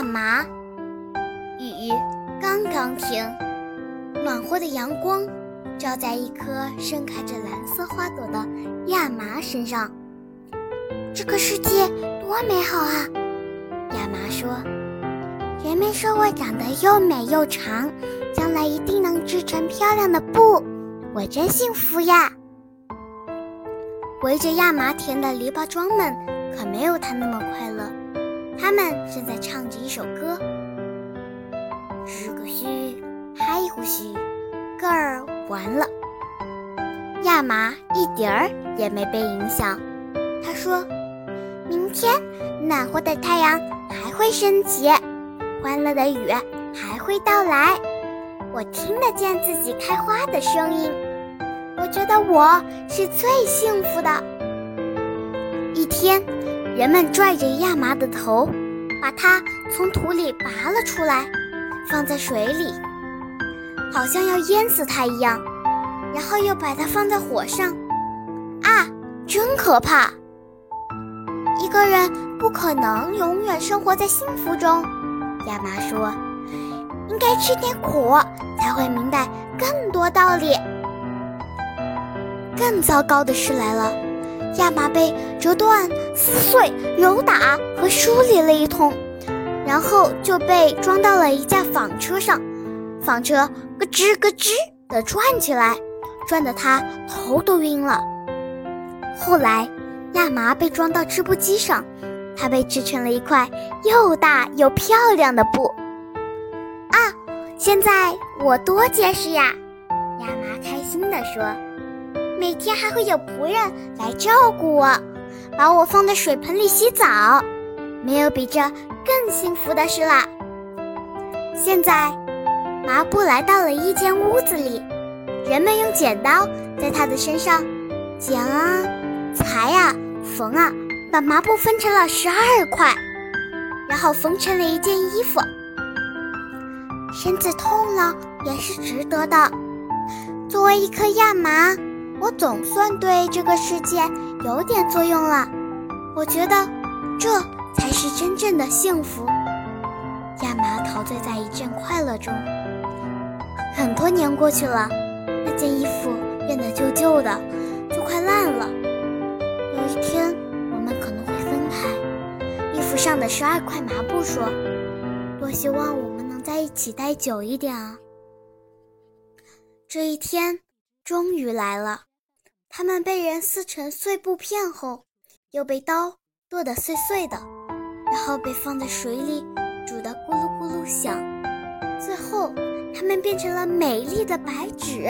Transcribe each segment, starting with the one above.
亚麻。雨刚刚停，暖和的阳光照在一颗盛开着蓝色花朵的亚麻身上。这个世界多美好啊！亚麻说：“人们说我长得又美又长，将来一定能织成漂亮的布，我真幸福呀！”围着亚麻田的篱笆桩们可没有他那么快乐，他们正在唱着一首歌：“是个嘘，嗨呼嘘，歌儿完了。”亚麻一点儿也没被影响，他说。明天，暖和的太阳还会升起，欢乐的雨还会到来。我听得见自己开花的声音，我觉得我是最幸福的。一天，人们拽着亚麻的头，把它从土里拔了出来，放在水里，好像要淹死它一样，然后又把它放在火上。啊，真可怕！一个人不可能永远生活在幸福中，亚麻说：“应该吃点苦，才会明白更多道理。”更糟糕的事来了，亚麻被折断、撕碎、揉打和梳理了一通，然后就被装到了一架纺车上，纺车咯吱咯吱地转起来，转得他头都晕了。后来。亚麻被装到织布机上，它被织成了一块又大又漂亮的布。啊，现在我多结实呀！亚麻开心地说：“每天还会有仆人来照顾我，把我放在水盆里洗澡，没有比这更幸福的事了。”现在，麻布来到了一间屋子里，人们用剪刀在它的身上剪啊。裁啊，缝啊，把麻布分成了十二块，然后缝成了一件衣服。身子痛了也是值得的。作为一颗亚麻，我总算对这个世界有点作用了。我觉得这才是真正的幸福。亚麻陶醉在一阵快乐中。很多年过去了，那件衣服变得旧旧的，就快烂了。有一天，我们可能会分开。衣服上的十二块麻布说：“多希望我们能在一起待久一点啊！”这一天终于来了。它们被人撕成碎布片后，又被刀剁得碎碎的，然后被放在水里煮得咕噜咕噜响。最后，它们变成了美丽的白纸。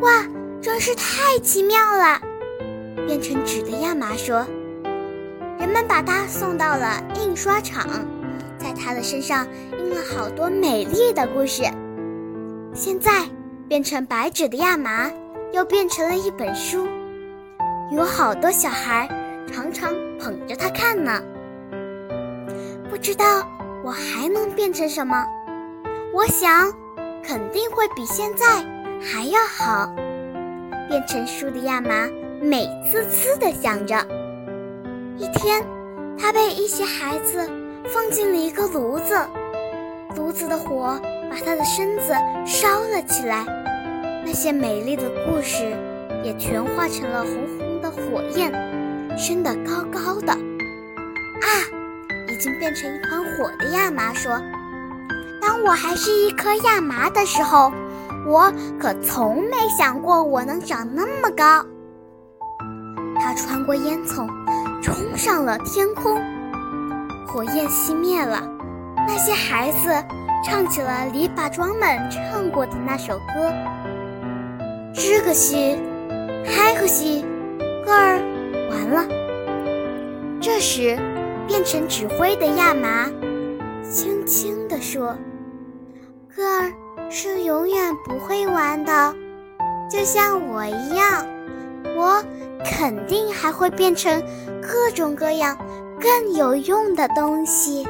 哇，真是太奇妙了！变成纸的亚麻说：“人们把它送到了印刷厂，在它的身上印了好多美丽的故事。现在，变成白纸的亚麻又变成了一本书，有好多小孩常常捧着它看呢。不知道我还能变成什么？我想，肯定会比现在还要好。变成书的亚麻。”美滋滋地想着。一天，他被一些孩子放进了一个炉子，炉子的火把他的身子烧了起来。那些美丽的故事也全化成了红红的火焰，升得高高的。啊！已经变成一团火的亚麻说：“当我还是一颗亚麻的时候，我可从没想过我能长那么高。”他穿过烟囱，冲上了天空。火焰熄灭了，那些孩子唱起了篱笆桩们唱过的那首歌：“吱个西，嗨个西，歌儿完了。”这时，变成纸灰的亚麻轻轻地说：“歌儿是永远不会完的，就像我一样，我。”肯定还会变成各种各样更有用的东西。